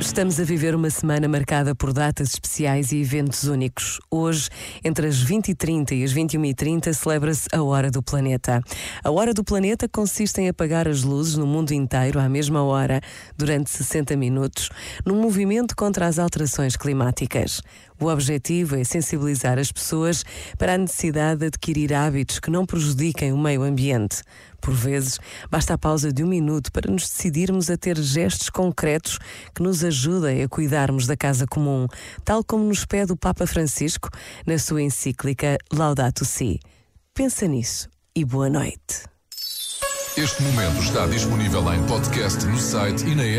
Estamos a viver uma semana marcada por datas especiais e eventos únicos. Hoje, entre as 20h30 e as 21h30, celebra-se a Hora do Planeta. A Hora do Planeta consiste em apagar as luzes no mundo inteiro à mesma hora, durante 60 minutos, num movimento contra as alterações climáticas. O objetivo é sensibilizar as pessoas para a necessidade de adquirir hábitos que não prejudiquem o meio ambiente. Por vezes, basta a pausa de um minuto para nos decidirmos a ter gestos concretos que nos ajudem a cuidarmos da casa comum, tal como nos pede o Papa Francisco na sua encíclica Laudato Si. Pensa nisso e boa noite. Este momento está disponível em podcast no site e na app.